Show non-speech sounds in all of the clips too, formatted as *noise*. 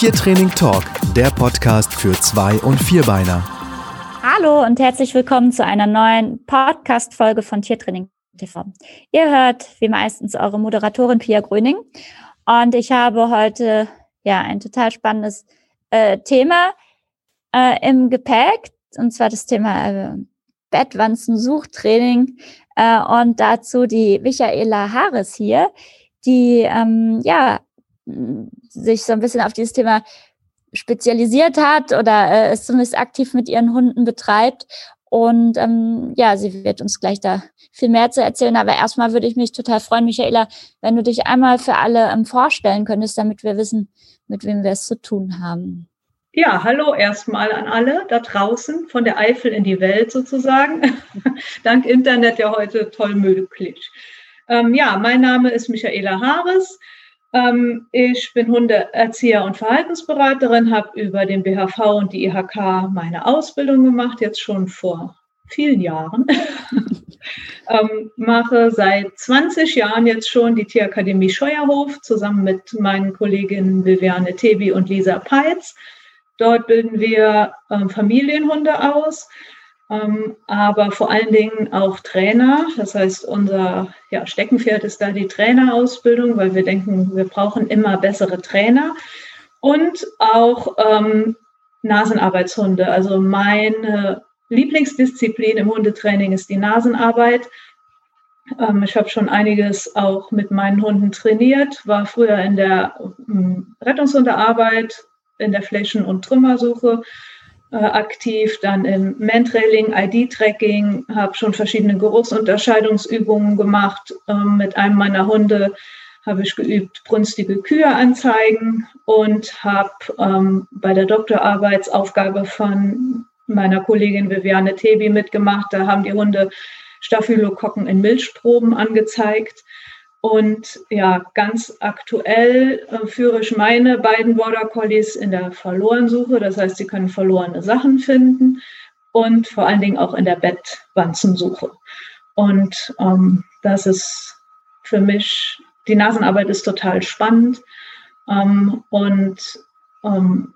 Tiertraining Talk, der Podcast für Zwei- und Vierbeiner. Hallo und herzlich willkommen zu einer neuen Podcast-Folge von Tiertraining TV. Ihr hört wie meistens eure Moderatorin Pia Gröning und ich habe heute ja ein total spannendes äh, Thema äh, im Gepäck und zwar das Thema äh, Bettwanzen-Suchtraining äh, und dazu die Michaela Harris hier, die ähm, ja sich so ein bisschen auf dieses Thema spezialisiert hat oder äh, es zumindest aktiv mit ihren Hunden betreibt. Und ähm, ja, sie wird uns gleich da viel mehr zu erzählen. Aber erstmal würde ich mich total freuen, Michaela, wenn du dich einmal für alle ähm, vorstellen könntest, damit wir wissen, mit wem wir es zu tun haben. Ja, hallo erstmal an alle da draußen, von der Eifel in die Welt sozusagen. *laughs* Dank Internet ja heute toll möglich. Ähm, ja, mein Name ist Michaela Haares. Ähm, ich bin Hundeerzieher und Verhaltensberaterin, habe über den BHV und die IHK meine Ausbildung gemacht, jetzt schon vor vielen Jahren. *laughs* ähm, mache seit 20 Jahren jetzt schon die Tierakademie Scheuerhof zusammen mit meinen Kolleginnen Viviane Tebi und Lisa Peitz. Dort bilden wir ähm, Familienhunde aus aber vor allen Dingen auch Trainer. Das heißt, unser ja, Steckenpferd ist da die Trainerausbildung, weil wir denken, wir brauchen immer bessere Trainer und auch ähm, Nasenarbeitshunde. Also meine Lieblingsdisziplin im Hundetraining ist die Nasenarbeit. Ähm, ich habe schon einiges auch mit meinen Hunden trainiert, war früher in der ähm, Rettungshundearbeit, in der Flächen- und Trümmersuche äh, aktiv, dann im Mantrailing, ID-Tracking, habe schon verschiedene Geruchsunterscheidungsübungen gemacht. Ähm, mit einem meiner Hunde habe ich geübt, brünstige Kühe anzeigen und habe ähm, bei der Doktorarbeitsaufgabe von meiner Kollegin Viviane Tebi mitgemacht. Da haben die Hunde Staphylokokken in Milchproben angezeigt. Und ja, ganz aktuell äh, führe ich meine beiden Border Collies in der Verlorensuche. Das heißt, sie können verlorene Sachen finden und vor allen Dingen auch in der Bettwanzensuche. Und ähm, das ist für mich, die Nasenarbeit ist total spannend. Ähm, und ähm,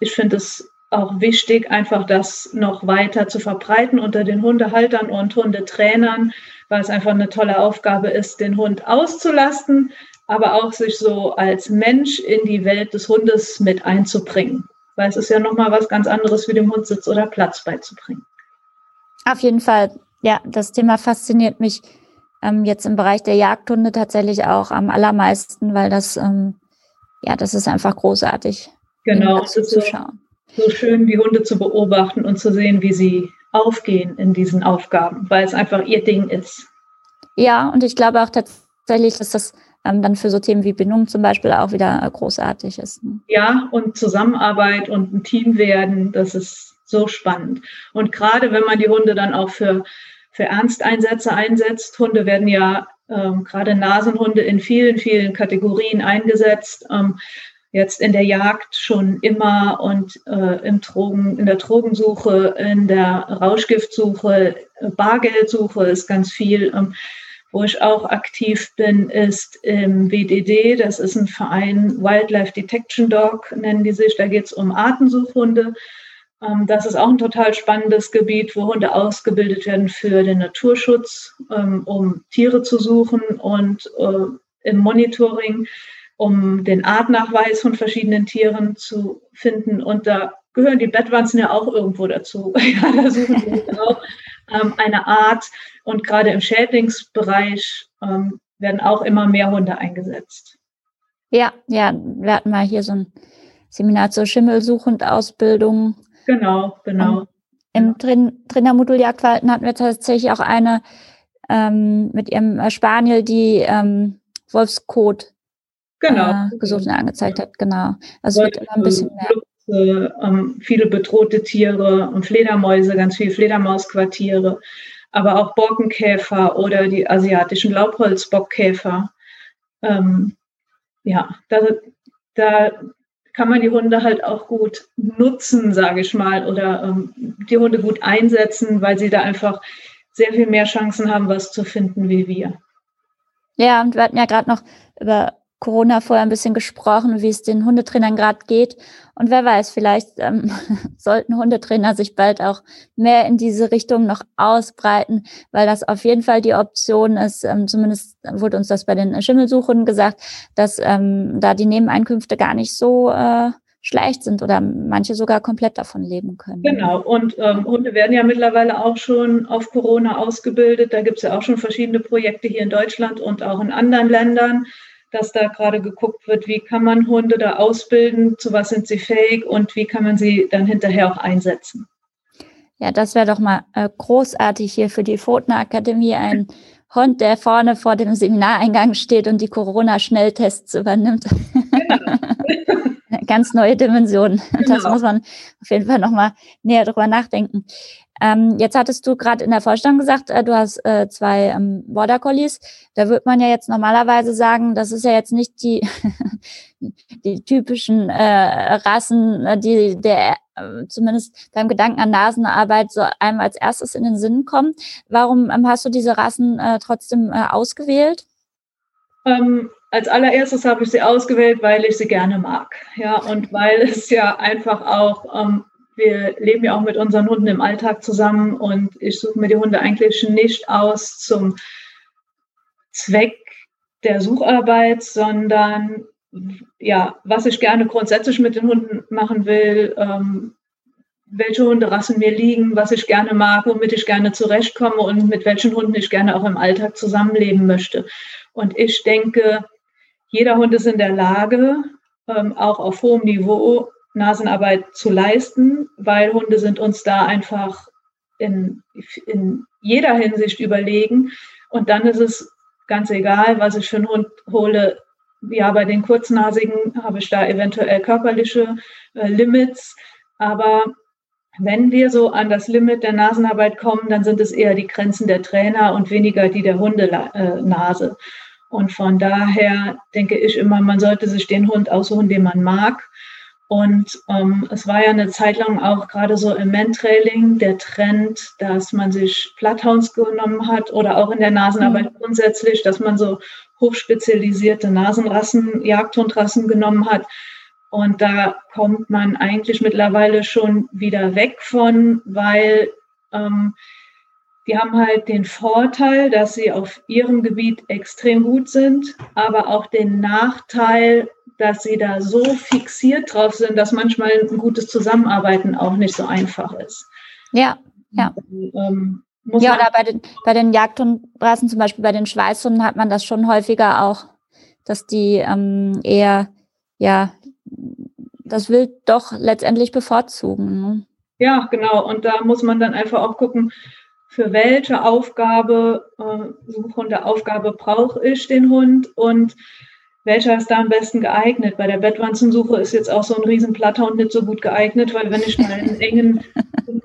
ich finde es auch wichtig, einfach das noch weiter zu verbreiten unter den Hundehaltern und Hundetrainern, weil es einfach eine tolle Aufgabe ist, den Hund auszulasten, aber auch sich so als Mensch in die Welt des Hundes mit einzubringen. Weil es ist ja nochmal was ganz anderes, wie dem Hund Sitz oder Platz beizubringen. Auf jeden Fall. Ja, das Thema fasziniert mich ähm, jetzt im Bereich der Jagdhunde tatsächlich auch am allermeisten, weil das, ähm, ja, das ist einfach großartig. Genau, ist so, so schön, die Hunde zu beobachten und zu sehen, wie sie aufgehen in diesen Aufgaben, weil es einfach ihr Ding ist. Ja, und ich glaube auch tatsächlich, dass das ähm, dann für so Themen wie Bindung zum Beispiel auch wieder äh, großartig ist. Ne? Ja, und Zusammenarbeit und ein Team werden, das ist so spannend. Und gerade wenn man die Hunde dann auch für, für Ernsteinsätze einsetzt, Hunde werden ja ähm, gerade Nasenhunde in vielen, vielen Kategorien eingesetzt. Ähm, jetzt in der Jagd schon immer und äh, im Drogen, in der Drogensuche, in der Rauschgiftsuche, Bargeldsuche ist ganz viel. Ähm, wo ich auch aktiv bin, ist im WDD. Das ist ein Verein Wildlife Detection Dog, nennen die sich. Da geht es um Artensuchhunde. Ähm, das ist auch ein total spannendes Gebiet, wo Hunde ausgebildet werden für den Naturschutz, ähm, um Tiere zu suchen und äh, im Monitoring um den Artnachweis von verschiedenen Tieren zu finden. Und da gehören die Bettwanzen ja auch irgendwo dazu. *laughs* ja, da suchen sie *laughs* auch ähm, eine Art. Und gerade im Schädlingsbereich ähm, werden auch immer mehr Hunde eingesetzt. Ja, ja, wir hatten mal hier so ein Seminar zur Schimmelsuchend-Ausbildung. Genau, genau. Und Im Train Trainermodul Jagdverhalten hatten wir tatsächlich auch eine ähm, mit ihrem Spaniel, die ähm, Wolfskot genau. äh, gesucht und angezeigt hat. Genau. Also wird immer ein bisschen mehr. Ähm, viele bedrohte Tiere und Fledermäuse, ganz viele Fledermausquartiere, aber auch Borkenkäfer oder die asiatischen Laubholzbockkäfer. Ähm, ja, da, da kann man die Hunde halt auch gut nutzen, sage ich mal, oder ähm, die Hunde gut einsetzen, weil sie da einfach sehr viel mehr Chancen haben, was zu finden wie wir. Ja, und wir hatten ja gerade noch über Corona vorher ein bisschen gesprochen, wie es den Hundetrainern gerade geht. Und wer weiß, vielleicht ähm, *laughs* sollten Hundetrainer sich bald auch mehr in diese Richtung noch ausbreiten, weil das auf jeden Fall die Option ist. Ähm, zumindest wurde uns das bei den Schimmelsuchen gesagt, dass ähm, da die Nebeneinkünfte gar nicht so äh, schlecht sind oder manche sogar komplett davon leben können. Genau, und ähm, Hunde werden ja mittlerweile auch schon auf Corona ausgebildet. Da gibt es ja auch schon verschiedene Projekte hier in Deutschland und auch in anderen Ländern, dass da gerade geguckt wird, wie kann man Hunde da ausbilden, zu was sind sie fähig und wie kann man sie dann hinterher auch einsetzen. Ja, das wäre doch mal äh, großartig hier für die Pfotener Akademie, ein Hund, der vorne vor dem Seminareingang steht und die Corona-Schnelltests übernimmt. Genau. *laughs* ganz neue Dimension. *laughs* Genau. Das muss man auf jeden Fall nochmal näher drüber nachdenken. Ähm, jetzt hattest du gerade in der Vorstellung gesagt, äh, du hast äh, zwei ähm, Border Collies. Da wird man ja jetzt normalerweise sagen, das ist ja jetzt nicht die, *laughs* die typischen äh, Rassen, äh, die der äh, zumindest beim Gedanken an Nasenarbeit so einem als erstes in den Sinn kommen. Warum ähm, hast du diese Rassen äh, trotzdem äh, ausgewählt? Ähm, als allererstes habe ich sie ausgewählt, weil ich sie gerne mag. Ja, und weil es ja einfach auch, ähm, wir leben ja auch mit unseren Hunden im Alltag zusammen und ich suche mir die Hunde eigentlich nicht aus zum Zweck der Sucharbeit, sondern ja, was ich gerne grundsätzlich mit den Hunden machen will, ähm, welche Hunderassen mir liegen, was ich gerne mag, womit ich gerne zurechtkomme und mit welchen Hunden ich gerne auch im Alltag zusammenleben möchte. Und ich denke, jeder Hund ist in der Lage, ähm, auch auf hohem Niveau Nasenarbeit zu leisten, weil Hunde sind uns da einfach in, in jeder Hinsicht überlegen. Und dann ist es ganz egal, was ich für einen Hund hole. Ja, bei den Kurznasigen habe ich da eventuell körperliche äh, Limits. Aber wenn wir so an das Limit der Nasenarbeit kommen, dann sind es eher die Grenzen der Trainer und weniger die der Hundenase. Äh, und von daher denke ich immer, man sollte sich den Hund aussuchen, den man mag. Und ähm, es war ja eine Zeit lang auch gerade so im Mantrailing der Trend, dass man sich Bloodhounds genommen hat oder auch in der Nasenarbeit mhm. grundsätzlich, dass man so hochspezialisierte Nasenrassen, Jagdhundrassen genommen hat. Und da kommt man eigentlich mittlerweile schon wieder weg von, weil ähm, die haben halt den Vorteil, dass sie auf ihrem Gebiet extrem gut sind, aber auch den Nachteil, dass sie da so fixiert drauf sind, dass manchmal ein gutes Zusammenarbeiten auch nicht so einfach ist. Ja, ja. Ähm, ja, oder bei den, bei den Jagdhundrassen, zum Beispiel bei den Schweißhunden, hat man das schon häufiger auch, dass die ähm, eher, ja, das Wild doch letztendlich bevorzugen. Ne? Ja, genau. Und da muss man dann einfach auch gucken, für welche Aufgabe, äh, Suchhundeaufgabe brauche ich den Hund und welcher ist da am besten geeignet. Bei der Bettwanzensuche ist jetzt auch so ein riesen Platthund nicht so gut geeignet, weil wenn ich mal in engen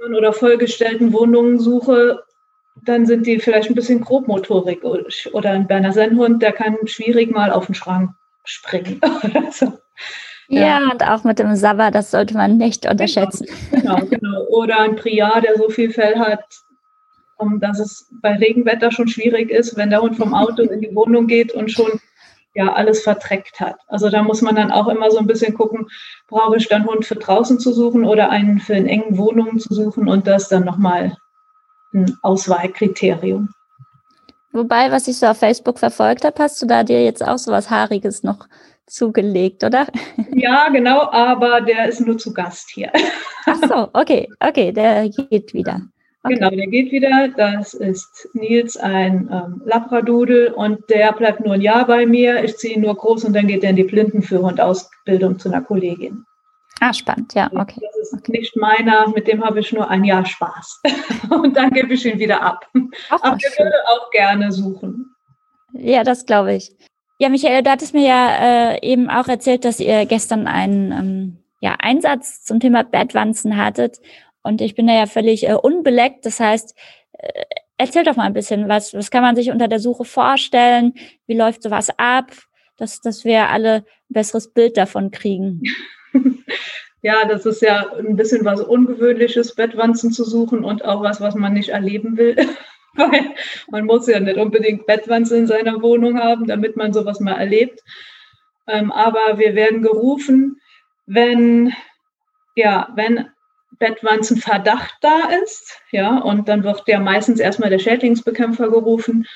oder vollgestellten Wohnungen suche, dann sind die vielleicht ein bisschen grobmotorik. Oder ein Berner Sennhund, der kann schwierig mal auf den Schrank springen *laughs* oder so. Ja, ja, und auch mit dem Sabber, das sollte man nicht unterschätzen. Genau, genau. genau. Oder ein Priar, der so viel Fell hat, dass es bei Regenwetter schon schwierig ist, wenn der Hund vom Auto in die Wohnung geht und schon ja alles verdreckt hat. Also da muss man dann auch immer so ein bisschen gucken, brauche ich dann Hund für draußen zu suchen oder einen für in engen Wohnungen zu suchen und das dann nochmal ein Auswahlkriterium. Wobei, was ich so auf Facebook verfolgt habe, hast du da dir jetzt auch so was Haariges noch zugelegt, oder? *laughs* Ja, genau, aber der ist nur zu Gast hier. Ach so, okay, okay, der geht wieder. Okay. Genau, der geht wieder. Das ist Nils, ein ähm, Labradudel und der bleibt nur ein Jahr bei mir. Ich ziehe ihn nur groß und dann geht er in die Blindenführhundausbildung zu einer Kollegin. Ah, spannend, ja, okay. Das ist okay. nicht meiner, mit dem habe ich nur ein Jahr Spaß. *laughs* und dann gebe ich ihn wieder ab. Ach, Aber ich würde auch gerne suchen. Ja, das glaube ich. Ja, Michael, du hattest mir ja äh, eben auch erzählt, dass ihr gestern einen ähm, ja, Einsatz zum Thema Bettwanzen hattet. Und ich bin da ja völlig äh, unbeleckt. Das heißt, äh, erzähl doch mal ein bisschen, was, was kann man sich unter der Suche vorstellen? Wie läuft sowas ab? Dass, dass wir alle ein besseres Bild davon kriegen. *laughs* Ja, das ist ja ein bisschen was Ungewöhnliches, Bettwanzen zu suchen und auch was, was man nicht erleben will. *laughs* Weil man muss ja nicht unbedingt Bettwanzen in seiner Wohnung haben, damit man sowas mal erlebt. Ähm, aber wir werden gerufen, wenn, ja, wenn Bettwanzenverdacht da ist, ja, und dann wird ja meistens erstmal der Schädlingsbekämpfer gerufen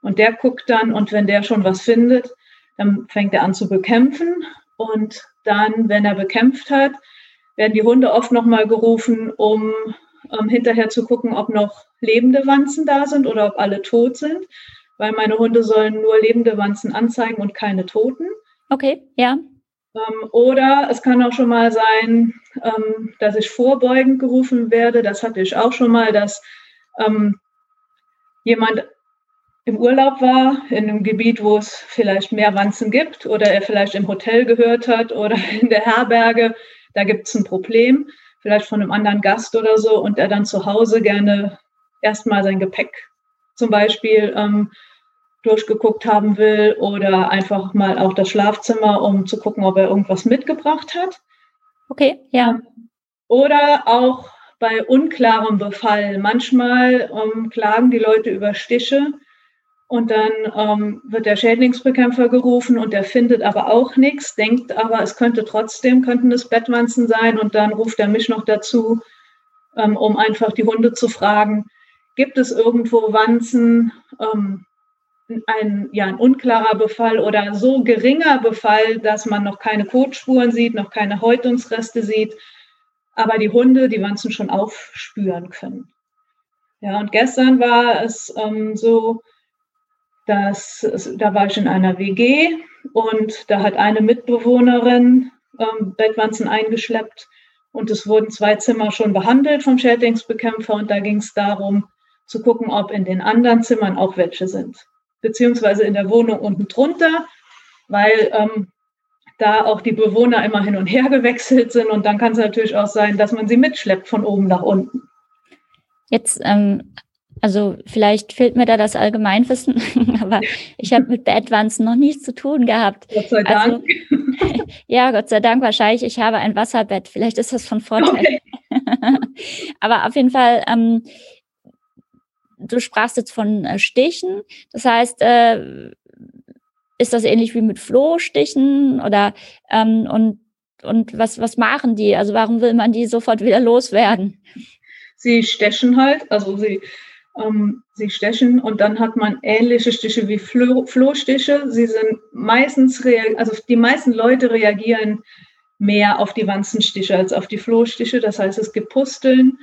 und der guckt dann und wenn der schon was findet, dann fängt er an zu bekämpfen und dann, wenn er bekämpft hat, werden die Hunde oft nochmal gerufen, um ähm, hinterher zu gucken, ob noch lebende Wanzen da sind oder ob alle tot sind, weil meine Hunde sollen nur lebende Wanzen anzeigen und keine toten. Okay, ja. Ähm, oder es kann auch schon mal sein, ähm, dass ich vorbeugend gerufen werde. Das hatte ich auch schon mal, dass ähm, jemand im Urlaub war, in einem Gebiet, wo es vielleicht mehr Wanzen gibt oder er vielleicht im Hotel gehört hat oder *laughs* in der Herberge, da gibt es ein Problem, vielleicht von einem anderen Gast oder so und er dann zu Hause gerne erstmal sein Gepäck zum Beispiel ähm, durchgeguckt haben will oder einfach mal auch das Schlafzimmer, um zu gucken, ob er irgendwas mitgebracht hat. Okay, ja. Oder auch bei unklarem Befall. Manchmal ähm, klagen die Leute über Stiche und dann ähm, wird der Schädlingsbekämpfer gerufen und der findet aber auch nichts, denkt aber, es könnte trotzdem, könnten es Bettwanzen sein und dann ruft er mich noch dazu, ähm, um einfach die Hunde zu fragen, gibt es irgendwo Wanzen? Ähm, ein, ja, ein unklarer Befall oder so geringer Befall, dass man noch keine Kotspuren sieht, noch keine Häutungsreste sieht, aber die Hunde die Wanzen schon aufspüren können. Ja, und gestern war es ähm, so, dass da war ich in einer WG und da hat eine Mitbewohnerin ähm, Bettwanzen eingeschleppt und es wurden zwei Zimmer schon behandelt vom Schädlingsbekämpfer und da ging es darum zu gucken, ob in den anderen Zimmern auch welche sind beziehungsweise in der Wohnung unten drunter, weil ähm, da auch die Bewohner immer hin und her *laughs* gewechselt sind und dann kann es natürlich auch sein, dass man sie mitschleppt von oben nach unten. Jetzt, ähm, also vielleicht fehlt mir da das Allgemeinwissen, *laughs* aber ich habe mit Bettwanzen noch nichts zu tun gehabt. Gott sei Dank. Also, *laughs* ja, Gott sei Dank wahrscheinlich. Ich habe ein Wasserbett. Vielleicht ist das von Vorteil. Okay. aber auf jeden Fall, ähm, du sprachst jetzt von äh, Stichen. Das heißt, äh, ist das ähnlich wie mit Flohstichen oder ähm, und und was was machen die? Also warum will man die sofort wieder loswerden? Sie stechen halt, also sie ähm, sie stechen und dann hat man ähnliche Stiche wie Floh, Flohstiche. Sie sind meistens, also die meisten Leute reagieren mehr auf die Wanzenstiche als auf die Flohstiche. Das heißt, es gibt Pusteln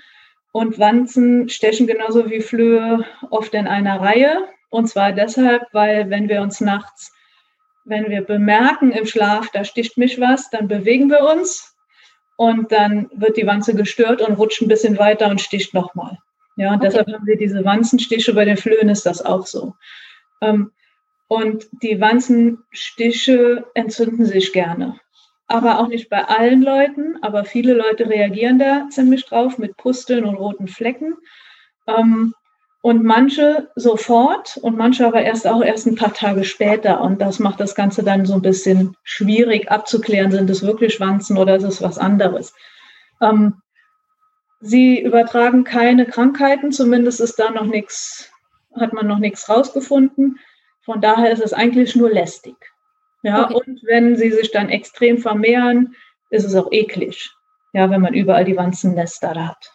und Wanzen stechen genauso wie Flöhe oft in einer Reihe. Und zwar deshalb, weil wenn wir uns nachts, wenn wir bemerken im Schlaf, da sticht mich was, dann bewegen wir uns und dann wird die Wanze gestört und rutscht ein bisschen weiter und sticht nochmal. Ja, und okay. deshalb haben wir diese Wanzenstiche. Bei den Flöhen ist das auch so. Ähm, und die Wanzenstiche entzünden sich gerne aber auch nicht bei allen Leuten. Aber viele Leute reagieren da ziemlich drauf mit Pusteln und roten Flecken. Ähm, und manche sofort und manche aber erst auch erst ein paar Tage später. Und das macht das Ganze dann so ein bisschen schwierig abzuklären, sind es wirklich Wanzen oder ist es was anderes. Ähm, sie übertragen keine Krankheiten, zumindest ist da noch nichts, hat man noch nichts rausgefunden. Von daher ist es eigentlich nur lästig. Ja, okay. und wenn sie sich dann extrem vermehren, ist es auch eklig. Ja, wenn man überall die Wanzennester da hat.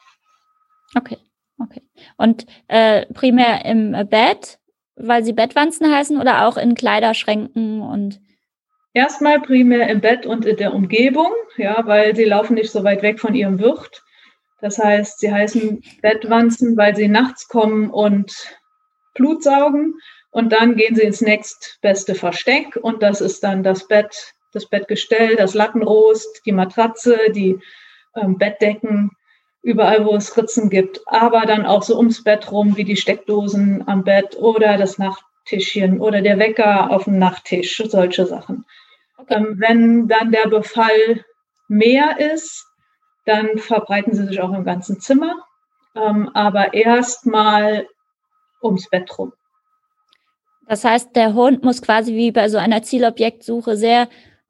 Okay, okay. Und äh, primär im Bett, weil sie Bettwanzen heißen oder auch in Kleiderschränken und Erstmal primär im Bett und in der Umgebung, ja, weil sie laufen nicht so weit weg von ihrem Wirt. Das heißt, sie heißen Bettwanzen, weil sie nachts kommen und Blut saugen und dann gehen sie ins nächstbeste Versteck und das ist dann das Bett, das Bettgestell, das Lattenrost, die Matratze, die ähm, Bettdecken, überall, wo es Ritzen gibt. Aber dann auch so ums Bett rum, wie die Steckdosen am Bett oder das Nachttischchen oder der Wecker auf dem Nachttisch, solche Sachen. Okay. Ähm, wenn dann der Befall mehr ist, dann verbreiten sie sich auch im ganzen Zimmer, ähm, aber erstmal ums Bett rum. Das heißt, der Hund muss quasi wie bei so einer Zielobjektsuche sehr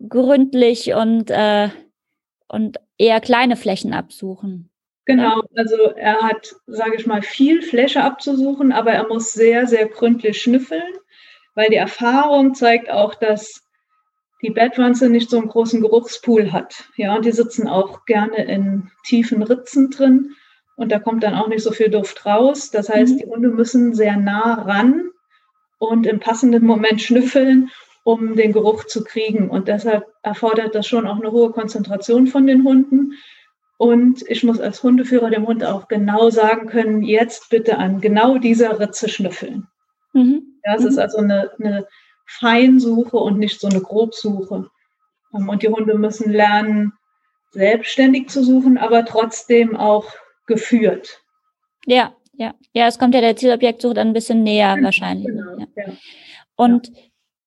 gründlich und, äh, und eher kleine Flächen absuchen. Genau, also er hat, sage ich mal, viel Fläche abzusuchen, aber er muss sehr, sehr gründlich schnüffeln, weil die Erfahrung zeigt auch, dass die Bettwanze nicht so einen großen Geruchspool hat. Ja, und die sitzen auch gerne in tiefen Ritzen drin und da kommt dann auch nicht so viel Duft raus. Das heißt, mhm. die Hunde müssen sehr nah ran und im passenden Moment schnüffeln, um den Geruch zu kriegen. Und deshalb erfordert das schon auch eine hohe Konzentration von den Hunden. Und ich muss als Hundeführer dem Hund auch genau sagen können, jetzt bitte an genau dieser Ritze schnüffeln. Mhm. Ja, es mhm. ist also eine, eine Feinsuche und nicht so eine Grobsuche. Ähm, und die Hunde müssen lernen, selbstständig zu suchen, aber trotzdem auch geführt. Ja, ja. Ja, es kommt ja der Zielobjektsuche dann ein bisschen näher genau, wahrscheinlich. Genau, ja. Ja. Und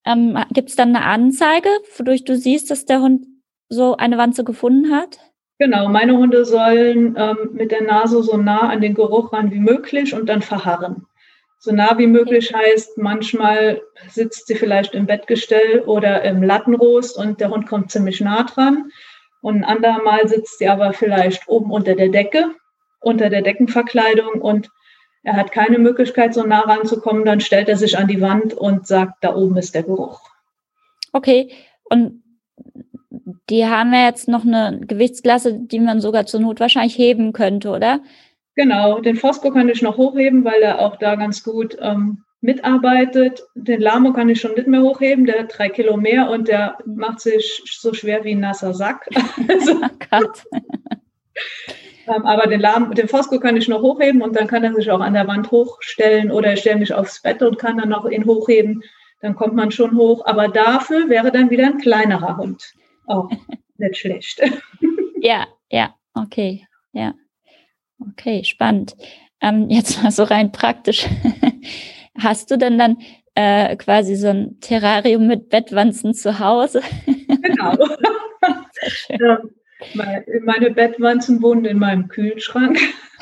ähm, gibt es dann eine Anzeige, wodurch du siehst, dass der Hund so eine Wanze gefunden hat? Genau, meine Hunde sollen ähm, mit der Nase so nah an den Geruch ran wie möglich und dann verharren. So nah wie möglich heißt, manchmal sitzt sie vielleicht im Bettgestell oder im Lattenrost und der Hund kommt ziemlich nah dran. Und ein andermal sitzt sie aber vielleicht oben unter der Decke, unter der Deckenverkleidung und er hat keine Möglichkeit, so nah ranzukommen. Dann stellt er sich an die Wand und sagt, da oben ist der Geruch. Okay, und die haben ja jetzt noch eine Gewichtsklasse, die man sogar zur Not wahrscheinlich heben könnte, oder? Genau, den Fosco kann ich noch hochheben, weil er auch da ganz gut ähm, mitarbeitet. Den Lamo kann ich schon nicht mehr hochheben, der hat drei Kilo mehr und der macht sich so schwer wie ein nasser Sack. *laughs* also, oh ähm, aber den, Lahm, den Fosco kann ich noch hochheben und dann kann er sich auch an der Wand hochstellen oder ich stelle mich aufs Bett und kann dann noch ihn hochheben. Dann kommt man schon hoch. Aber dafür wäre dann wieder ein kleinerer Hund. Auch *laughs* nicht schlecht. ja, ja, okay, ja. Okay, spannend. Ähm, jetzt mal so rein praktisch. *laughs* Hast du denn dann äh, quasi so ein Terrarium mit Bettwanzen zu Hause? genau. *laughs* ja, meine Bettwanzen wohnen in meinem Kühlschrank. *laughs*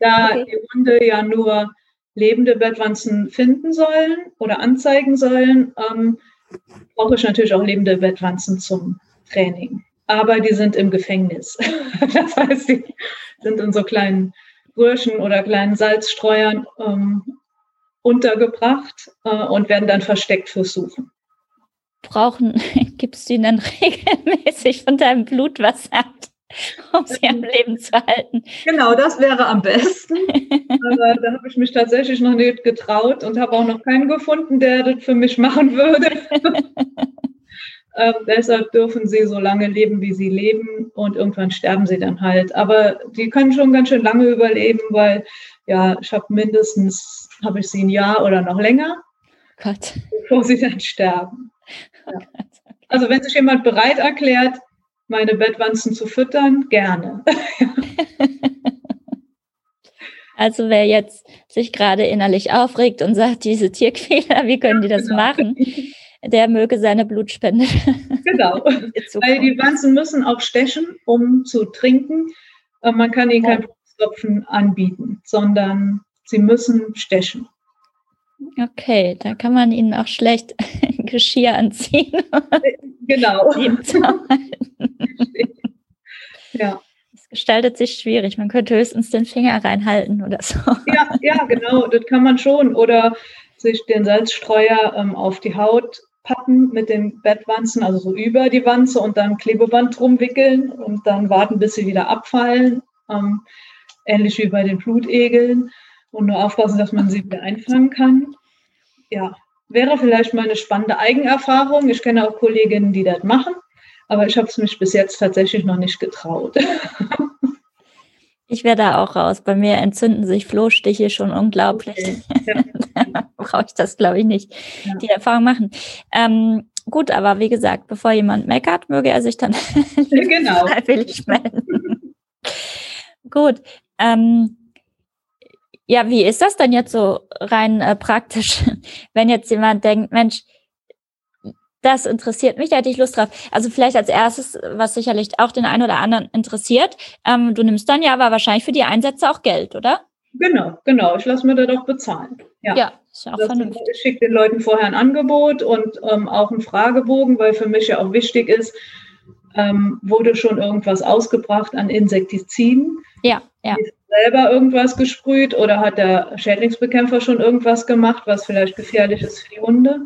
da okay. die Hunde ja nur lebende Bettwanzen finden sollen oder anzeigen sollen, ähm, brauche ich natürlich auch lebende Bettwanzen zum Training aber die sind im Gefängnis. *laughs* das heißt, die sind in so kleinen Röhrchen oder kleinen Salzstreuern ähm, untergebracht äh, und werden dann versteckt fürs Suchen. Brauchen, *laughs* gibst du ihnen *laughs* regelmäßig von deinem Blutwasser um sie am Leben zu halten. Genau, das wäre am besten. *laughs* Aber da habe ich mich tatsächlich noch nicht getraut und habe auch noch keinen gefunden, der das für mich machen würde. Äh, deshalb dürfen sie so lange leben, wie sie leben und irgendwann sterben sie dann halt. Aber die können schon ganz schön lange überleben, weil ja, ich habe mindestens, habe ich sie ein Jahr oder noch länger, Gott. bevor sie dann sterben. Ja. *laughs* Also wenn sich jemand bereit erklärt, meine Bettwanzen zu füttern, gerne. *laughs* Also wer jetzt sich gerade innerlich aufregt und sagt, diese Tierquäler, wie können die das genau. machen? *laughs* der möge seine Blutspende. Genau. Weil die Wanzen müssen auch stechen, um zu trinken. Man kann ihnen keinen Blutstropfen anbieten, sondern sie müssen stechen. Okay, da kann man ihnen auch schlecht Geschirr anziehen. *laughs* Genau. *laughs* ja. Es gestaltet sich schwierig. Man könnte höchstens den Finger reinhalten oder so. Ja, ja, genau, das kann man schon. Oder sich den Salzstreuer ähm, auf die Haut pappen mit den Bettwanzen, also so über die Wanze und dann Klebeband drum wickeln und dann warten, bis sie wieder abfallen. Ähm, ähnlich wie bei den Blutegeln und nur aufpassen, dass man sie wieder einfangen kann. Ja, wäre vielleicht mal eine spannende Eigenerfahrung. Ich kenne auch Kolleginnen, die das machen, aber ich habe es mich bis jetzt tatsächlich noch nicht getraut. Ich werde da auch raus. Bei mir entzünden sich Flohstiche schon unglaublich. Okay. Ja. *laughs* Brauche ich das, glaube ich, nicht, ja. die Erfahrung machen. Ähm, gut, aber wie gesagt, bevor jemand meckert, möge er sich dann *laughs* *laughs* genau. freiwillig melden. gut. Ähm, ja, wie ist das denn jetzt so rein äh, praktisch, *laughs* wenn jetzt jemand denkt, Mensch, das interessiert mich, da hätte ich Lust drauf. Also vielleicht als erstes, was sicherlich auch den einen oder anderen interessiert, ähm, du nimmst dann ja aber wahrscheinlich für die Einsätze auch Geld, oder? Genau, genau. Ich lasse mir da doch bezahlen. Ja, ja ist ja auch das vernünftig. Ich schicke den Leuten vorher ein Angebot und ähm, auch einen Fragebogen, weil für mich ja auch wichtig ist, ähm, wurde schon irgendwas ausgebracht an Insektiziden? Ja, ja. Selber irgendwas gesprüht oder hat der Schädlingsbekämpfer schon irgendwas gemacht, was vielleicht gefährlich ist für die Hunde?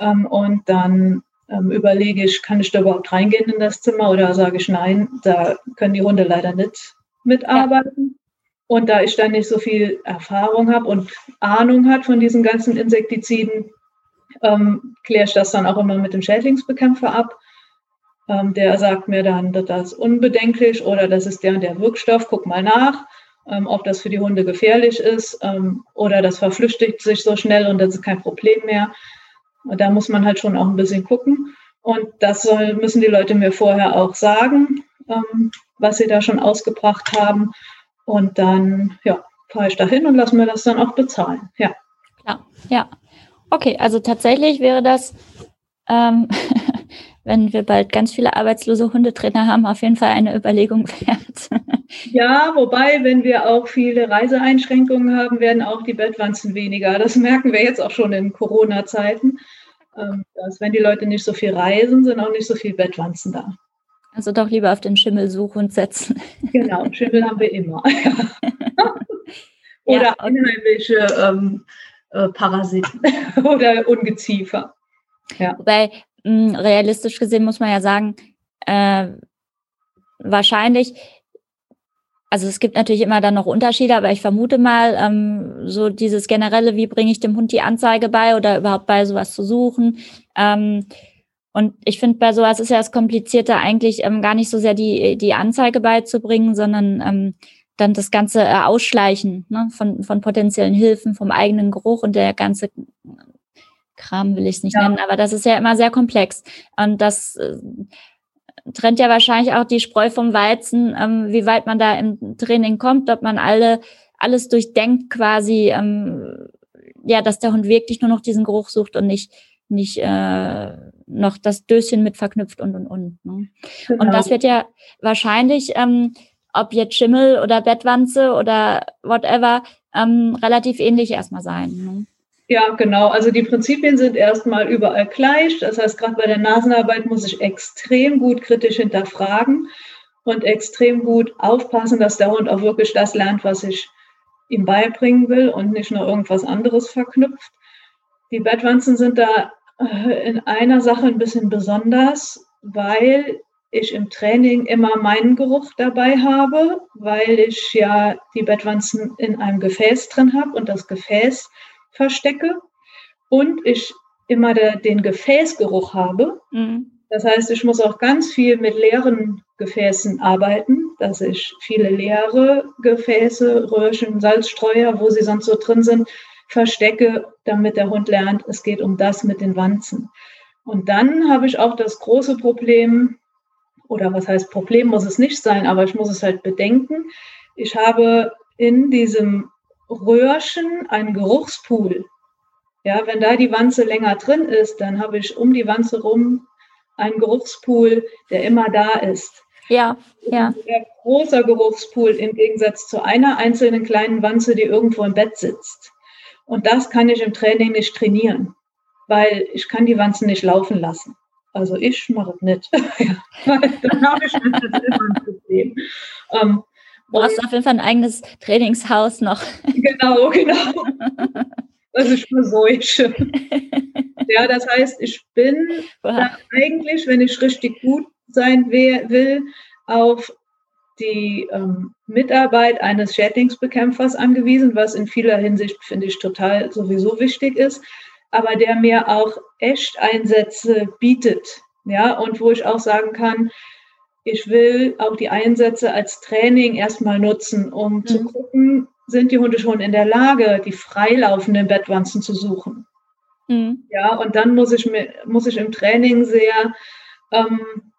Ähm, und dann ähm, überlege ich, kann ich da überhaupt reingehen in das Zimmer oder sage ich nein, da können die Hunde leider nicht mitarbeiten. Und da ich dann nicht so viel Erfahrung habe und Ahnung hat von diesen ganzen Insektiziden, ähm, kläre ich das dann auch immer mit dem Schädlingsbekämpfer ab. Ähm, der sagt mir dann, das ist unbedenklich oder das ist der und der Wirkstoff, guck mal nach, ähm, ob das für die Hunde gefährlich ist ähm, oder das verflüchtigt sich so schnell und das ist kein Problem mehr. Da muss man halt schon auch ein bisschen gucken. Und das soll, müssen die Leute mir vorher auch sagen, ähm, was sie da schon ausgebracht haben. Und dann, ja, fahre ich dahin und lasse mir das dann auch bezahlen. Ja. Ja, ja. Okay, also tatsächlich wäre das, ähm, *laughs* wenn wir bald ganz viele arbeitslose Hundetrainer haben, auf jeden Fall eine Überlegung wert. *laughs* Ja, wobei, wenn wir auch viele Reiseeinschränkungen haben, werden auch die Bettwanzen weniger. Das merken wir jetzt auch schon in Corona-Zeiten. Ähm, dass wenn die Leute nicht so viel reisen, sind auch nicht so viele Bettwanzen da. Also doch lieber auf den Schimmelsuchhund setzen. Genau, *laughs* Schimmel haben wir immer. *laughs* Oder ja, okay. unheimliche ähm, äh, Parasiten oder Ungeziefer. Ja. Wobei, realistisch gesehen muss man ja sagen, äh, wahrscheinlich also es gibt natürlich immer dann noch Unterschiede, aber ich vermute mal, ähm, so dieses generelle, wie bringe ich dem Hund die Anzeige bei oder überhaupt bei sowas zu suchen. Ähm, und ich finde, bei sowas ist ja das Komplizierte eigentlich ähm, gar nicht so sehr die, die Anzeige beizubringen, sondern ähm, dann das ganze äh, Ausschleichen ne, von, von potenziellen Hilfen, vom eigenen Geruch und der ganze Kram will ich es nicht ja. nennen, aber das ist ja immer sehr komplex. Und das äh, trennt ja wahrscheinlich auch die Spreu vom Weizen, ähm, wie weit man da im Training kommt, ob man alle alles durchdenkt quasi, ähm, ja, dass der Hund wirklich nur noch diesen Geruch sucht und nicht nicht äh, noch das Döschen mit verknüpft und und und. Ne? Genau. Und das wird ja wahrscheinlich, ähm, ob jetzt Schimmel oder Bettwanze oder whatever, ähm, relativ ähnlich erstmal sein. Ne? Ja, genau. Also die Prinzipien sind erstmal überall gleich. Das heißt, gerade bei der Nasenarbeit muss ich extrem gut kritisch hinterfragen und extrem gut aufpassen, dass der Hund auch wirklich das lernt, was ich ihm beibringen will und nicht nur irgendwas anderes verknüpft. Die Bettwanzen sind da äh, in einer Sache ein bisschen besonders, weil ich im Training immer meinen Geruch dabei habe, weil ich ja die Bettwanzen in einem Gefäß drin habe und das Gefäß verstecke und ich immer der, den Gefäßgeruch habe. Mhm. Das heißt, ich muss auch ganz viel mit leeren Gefäßen arbeiten, dass ich viele leere Gefäße, Röhrchen, Salzstreuer, wo sie sonst so drin sind, verstecke, damit der Hund lernt, es geht um das mit den Wanzen. Und dann habe ich auch das große Problem, oder was heißt Problem muss es nicht sein, aber ich muss es halt bedenken. Ich habe in diesem Röhrchen einen Geruchspool. Ja, wenn da die Wanze länger drin ist, dann habe ich um die Wanze rum einen Geruchspool, der immer da ist. Ja, ja. Ein großer Geruchspool im Gegensatz zu einer einzelnen kleinen Wanze, die irgendwo im Bett sitzt. Und das kann ich im Training nicht trainieren, weil ich kann die Wanzen nicht laufen lassen. Also ich mache es nicht. *laughs* dann habe ich immer ein Problem. Ähm, Du hast auf jeden Fall ein eigenes Trainingshaus noch. Genau, genau. Das ist für solche. Ja, das heißt, ich bin eigentlich, wenn ich richtig gut sein will, auf die ähm, Mitarbeit eines Schädlingsbekämpfers angewiesen, was in vieler Hinsicht, finde ich, total sowieso wichtig ist, aber der mir auch echt Einsätze bietet. Ja, und wo ich auch sagen kann, ich will auch die Einsätze als Training erstmal nutzen, um mhm. zu gucken, sind die Hunde schon in der Lage, die freilaufenden Bettwanzen zu suchen. Mhm. Ja, und dann muss ich, muss ich im Training sehr, ähm,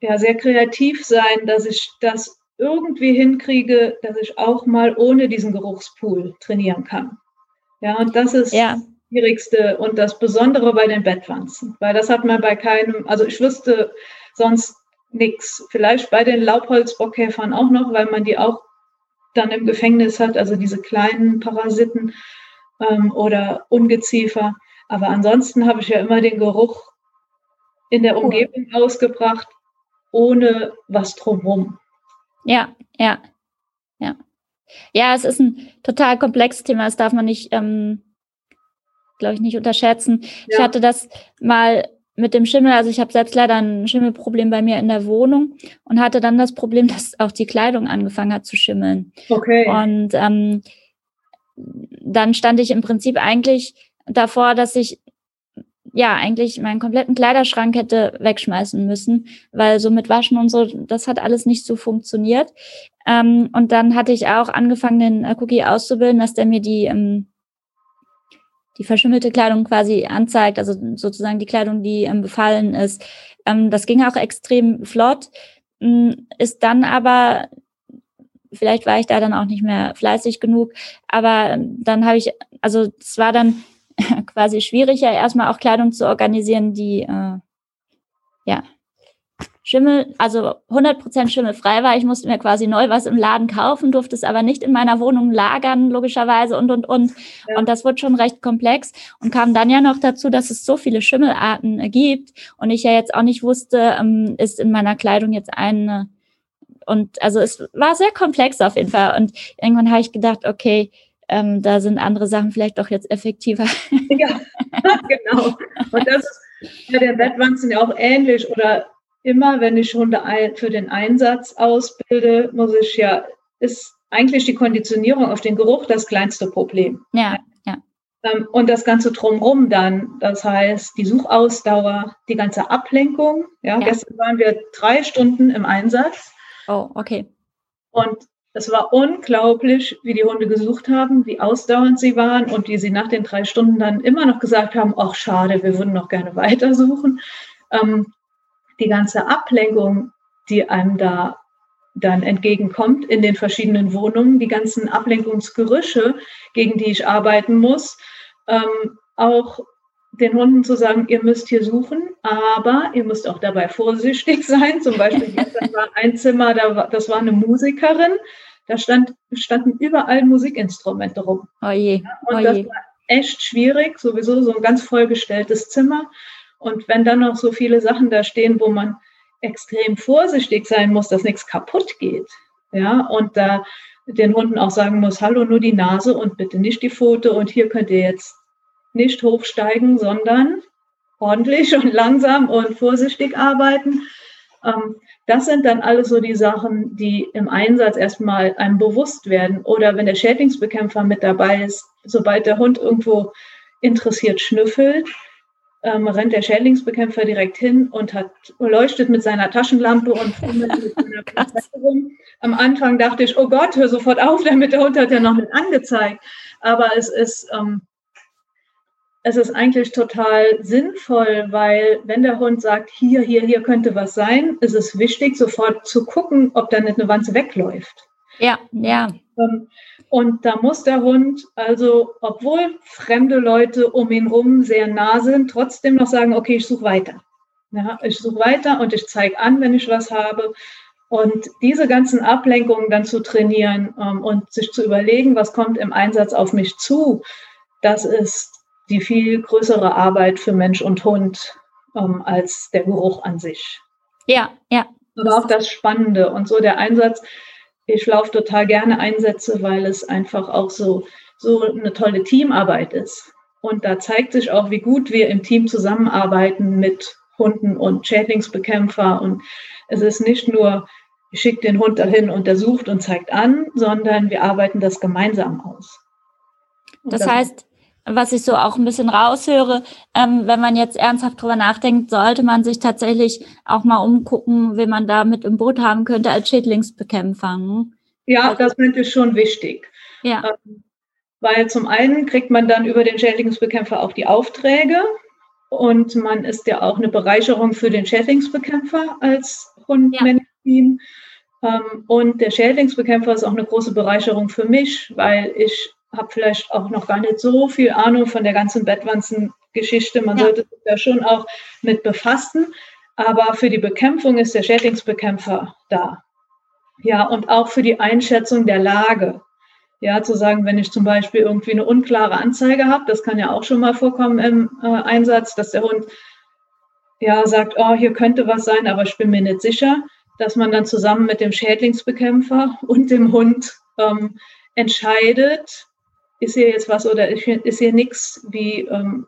ja, sehr kreativ sein, dass ich das irgendwie hinkriege, dass ich auch mal ohne diesen Geruchspool trainieren kann. Ja, und das ist ja. das Schwierigste und das Besondere bei den Bettwanzen, weil das hat man bei keinem, also ich wüsste sonst nichts. Vielleicht bei den Laubholzbockkäfern auch noch, weil man die auch dann im Gefängnis hat, also diese kleinen Parasiten ähm, oder Ungeziefer. Aber ansonsten habe ich ja immer den Geruch in der Umgebung oh. ausgebracht, ohne was drumherum. Ja, ja, ja. Ja, es ist ein total komplexes Thema. Das darf man nicht ähm, glaube ich, nicht unterschätzen. Ja. Ich hatte das mal mit dem Schimmel, also ich habe selbst leider ein Schimmelproblem bei mir in der Wohnung und hatte dann das Problem, *laughs* dass auch die Kleidung angefangen hat zu schimmeln. Okay. Und ähm, dann stand ich im Prinzip eigentlich davor, dass ich ja eigentlich meinen kompletten Kleiderschrank hätte wegschmeißen müssen, weil so mit Waschen und so, das hat alles nicht so funktioniert. Ähm, und dann hatte ich auch angefangen, den äh, Cookie auszubilden, dass der mir die ähm, die verschimmelte Kleidung quasi anzeigt, also sozusagen die Kleidung, die ähm, befallen ist. Ähm, das ging auch extrem flott, ähm, ist dann aber, vielleicht war ich da dann auch nicht mehr fleißig genug, aber ähm, dann habe ich, also es war dann *laughs* quasi schwieriger, erstmal auch Kleidung zu organisieren, die äh, ja Schimmel, also 100% schimmelfrei war. Ich musste mir quasi neu was im Laden kaufen, durfte es aber nicht in meiner Wohnung lagern, logischerweise und, und, und. Ja. Und das wurde schon recht komplex und kam dann ja noch dazu, dass es so viele Schimmelarten äh, gibt und ich ja jetzt auch nicht wusste, ähm, ist in meiner Kleidung jetzt eine und also es war sehr komplex auf jeden Fall. Und irgendwann habe ich gedacht, okay, ähm, da sind andere Sachen vielleicht doch jetzt effektiver. Ja, *laughs* genau. Und das ist bei den Bettwanzen ja auch ähnlich oder immer, wenn ich Hunde für den Einsatz ausbilde, muss ich ja, ist eigentlich die Konditionierung auf den Geruch das kleinste Problem. Ja, ja. Ähm, und das Ganze drumherum dann, das heißt die Suchausdauer, die ganze Ablenkung. Ja, ja, gestern waren wir drei Stunden im Einsatz. Oh, okay. Und es war unglaublich, wie die Hunde gesucht haben, wie ausdauernd sie waren und wie sie nach den drei Stunden dann immer noch gesagt haben, ach schade, wir würden noch gerne *laughs* weitersuchen. Ähm, die ganze Ablenkung, die einem da dann entgegenkommt in den verschiedenen Wohnungen, die ganzen Ablenkungsgerüche, gegen die ich arbeiten muss, ähm, auch den Hunden zu sagen, ihr müsst hier suchen, aber ihr müsst auch dabei vorsichtig *laughs* sein. Zum Beispiel gestern *laughs* war ein Zimmer, das war eine Musikerin, da stand, standen überall Musikinstrumente rum. Oh je. Oh und das war echt schwierig, sowieso so ein ganz vollgestelltes Zimmer. Und wenn dann noch so viele Sachen da stehen, wo man extrem vorsichtig sein muss, dass nichts kaputt geht, ja, und da den Hunden auch sagen muss, hallo, nur die Nase und bitte nicht die Pfote und hier könnt ihr jetzt nicht hochsteigen, sondern ordentlich und langsam und vorsichtig arbeiten. Ähm, das sind dann alles so die Sachen, die im Einsatz erstmal einem bewusst werden. Oder wenn der Schädlingsbekämpfer mit dabei ist, sobald der Hund irgendwo interessiert schnüffelt, ähm, rennt der Schädlingsbekämpfer direkt hin und hat leuchtet mit seiner Taschenlampe und mit seiner *laughs* Pinzette rum. Am Anfang dachte ich, oh Gott, hör sofort auf, damit der Hund hat ja noch mit angezeigt. Aber es ist, ähm, es ist eigentlich total sinnvoll, weil wenn der Hund sagt, hier, hier, hier könnte was sein, ist es wichtig, sofort zu gucken, ob da nicht eine Wanze wegläuft. Ja, ja. Und da muss der Hund also, obwohl fremde Leute um ihn rum sehr nah sind, trotzdem noch sagen, okay, ich suche weiter. Ja, ich suche weiter und ich zeige an, wenn ich was habe. Und diese ganzen Ablenkungen dann zu trainieren ähm, und sich zu überlegen, was kommt im Einsatz auf mich zu, das ist die viel größere Arbeit für Mensch und Hund ähm, als der Geruch an sich. Ja, ja. Aber auch das Spannende. Und so der Einsatz ich laufe total gerne Einsätze, weil es einfach auch so, so eine tolle Teamarbeit ist. Und da zeigt sich auch, wie gut wir im Team zusammenarbeiten mit Hunden und Schädlingsbekämpfer. Und es ist nicht nur, ich schicke den Hund dahin und der sucht und zeigt an, sondern wir arbeiten das gemeinsam aus. das, das heißt, was ich so auch ein bisschen raushöre, ähm, wenn man jetzt ernsthaft drüber nachdenkt, sollte man sich tatsächlich auch mal umgucken, wie man da mit im Boot haben könnte als Schädlingsbekämpfer. Ja, also, das finde ich schon wichtig. Ja. Ähm, weil zum einen kriegt man dann über den Schädlingsbekämpfer auch die Aufträge und man ist ja auch eine Bereicherung für den Schädlingsbekämpfer als Hund-Mensch-Team. Ja. Ähm, und der Schädlingsbekämpfer ist auch eine große Bereicherung für mich, weil ich habe vielleicht auch noch gar nicht so viel Ahnung von der ganzen Bettwanzengeschichte. Man ja. sollte sich da schon auch mit befassen. Aber für die Bekämpfung ist der Schädlingsbekämpfer da. Ja, und auch für die Einschätzung der Lage. Ja, zu sagen, wenn ich zum Beispiel irgendwie eine unklare Anzeige habe, das kann ja auch schon mal vorkommen im äh, Einsatz, dass der Hund ja sagt, oh, hier könnte was sein, aber ich bin mir nicht sicher, dass man dann zusammen mit dem Schädlingsbekämpfer und dem Hund ähm, entscheidet, ist hier jetzt was oder ist hier nichts, wie, ähm,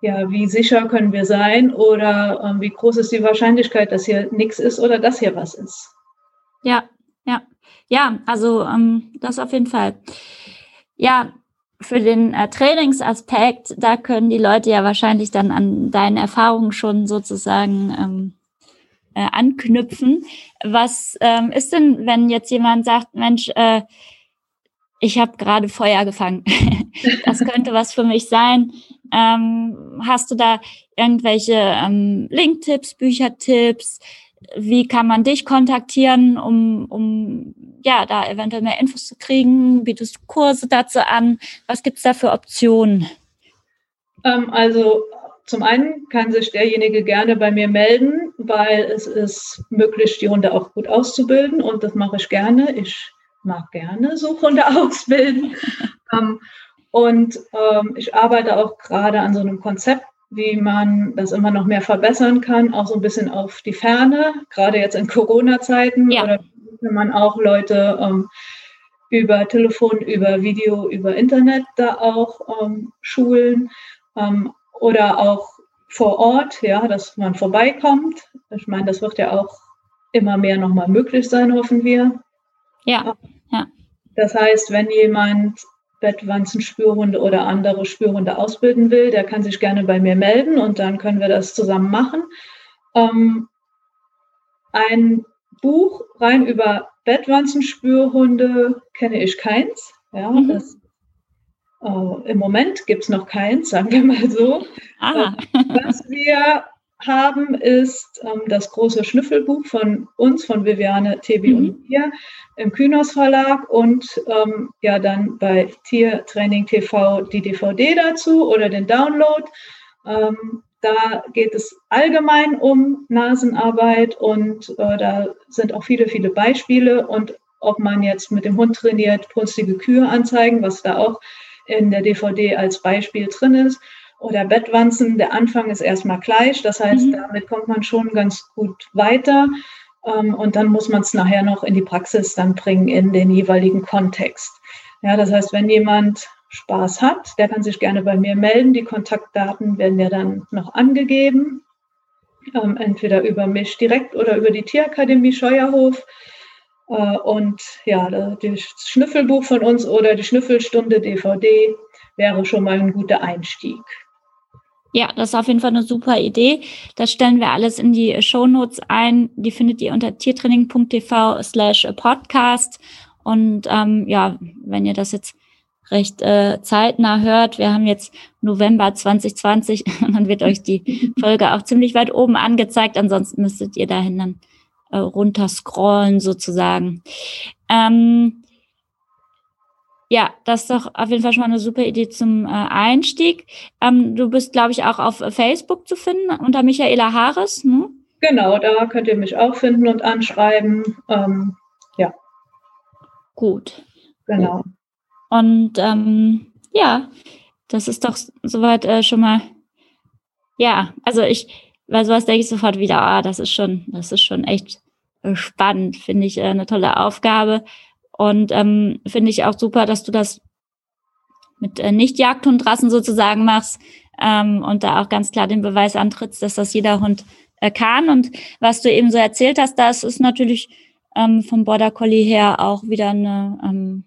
ja, wie sicher können wir sein oder ähm, wie groß ist die Wahrscheinlichkeit, dass hier nichts ist oder dass hier was ist. Ja, ja, ja, also ähm, das auf jeden Fall. Ja, für den äh, Trainingsaspekt, da können die Leute ja wahrscheinlich dann an deinen Erfahrungen schon sozusagen ähm, äh, anknüpfen. Was ähm, ist denn, wenn jetzt jemand sagt, Mensch, äh, ich habe gerade Feuer gefangen. *laughs* das könnte was für mich sein. Ähm, hast du da irgendwelche ähm, Link-Tipps, Büchertipps? Wie kann man dich kontaktieren, um, um ja da eventuell mehr Infos zu kriegen? Bietest du Kurse dazu an? Was gibt's da für Optionen? Ähm, also zum einen kann sich derjenige gerne bei mir melden, weil es ist möglich, die Hunde auch gut auszubilden und das mache ich gerne. Ich mag gerne Suchhunde *laughs* ausbilden. ähm, und ähm, ich arbeite auch gerade an so einem Konzept, wie man das immer noch mehr verbessern kann, auch so ein bisschen auf die Ferne, gerade jetzt in Corona-Zeiten. Ja. Oder wenn man auch Leute ähm, über Telefon, über Video, über Internet da auch ähm, schulen ähm, oder auch vor Ort, ja, dass man vorbeikommt. Ich meine, das wird ja auch immer mehr nochmal möglich sein, hoffen wir. Ja, ja. Das heißt, wenn jemand Bettwanzenspürhunde oder andere Spürhunde ausbilden will, der kann sich gerne bei mir melden und dann können wir das zusammen machen. Ähm, ein Buch rein über Bettwanzenspürhunde kenne ich keins. Ja, mhm. das, äh, Im Moment gibt es noch keins, sagen wir mal so. Äh, was wir haben, ist ähm, das große Schnüffelbuch von uns, von Viviane, Tebi mhm. und mir im Kühners Verlag und ähm, ja dann bei Tiertraining TV die DVD dazu oder den Download. Ähm, da geht es allgemein um Nasenarbeit und äh, da sind auch viele, viele Beispiele und ob man jetzt mit dem Hund trainiert, punstige Kühe anzeigen, was da auch in der DVD als Beispiel drin ist oder Bettwanzen. Der Anfang ist erstmal gleich, das heißt, mhm. damit kommt man schon ganz gut weiter. Ähm, und dann muss man es nachher noch in die Praxis dann bringen, in den jeweiligen Kontext. Ja, das heißt, wenn jemand Spaß hat, der kann sich gerne bei mir melden. Die Kontaktdaten werden ja dann noch angegeben, ähm, entweder über mich direkt oder über die Tierakademie Scheuerhof. Äh, und ja, das Schnüffelbuch von uns oder die Schnüffelstunde DVD wäre schon mal ein guter Einstieg. Ja, das ist auf jeden Fall eine super Idee. Das stellen wir alles in die Show Notes ein. Die findet ihr unter tiertraining.tv slash podcast. Und ähm, ja, wenn ihr das jetzt recht äh, zeitnah hört, wir haben jetzt November 2020 *laughs* und dann wird euch die Folge auch ziemlich weit oben angezeigt. Ansonsten müsstet ihr dahin dann äh, runter scrollen sozusagen. Ähm, ja, das ist doch auf jeden Fall schon mal eine super Idee zum äh, Einstieg. Ähm, du bist, glaube ich, auch auf Facebook zu finden unter Michaela Haares. Ne? Genau, da könnt ihr mich auch finden und anschreiben. Ähm, ja. Gut. Genau. Und ähm, ja, das ist doch soweit äh, schon mal. Ja, also ich, weil sowas denke ich sofort wieder, ah, das ist schon, das ist schon echt äh, spannend, finde ich äh, eine tolle Aufgabe. Und ähm, finde ich auch super, dass du das mit äh, Nicht-Jagdhundrassen sozusagen machst ähm, und da auch ganz klar den Beweis antrittst, dass das jeder Hund äh, kann. Und was du eben so erzählt hast, das ist natürlich ähm, vom Border Collie her auch wieder eine, ähm,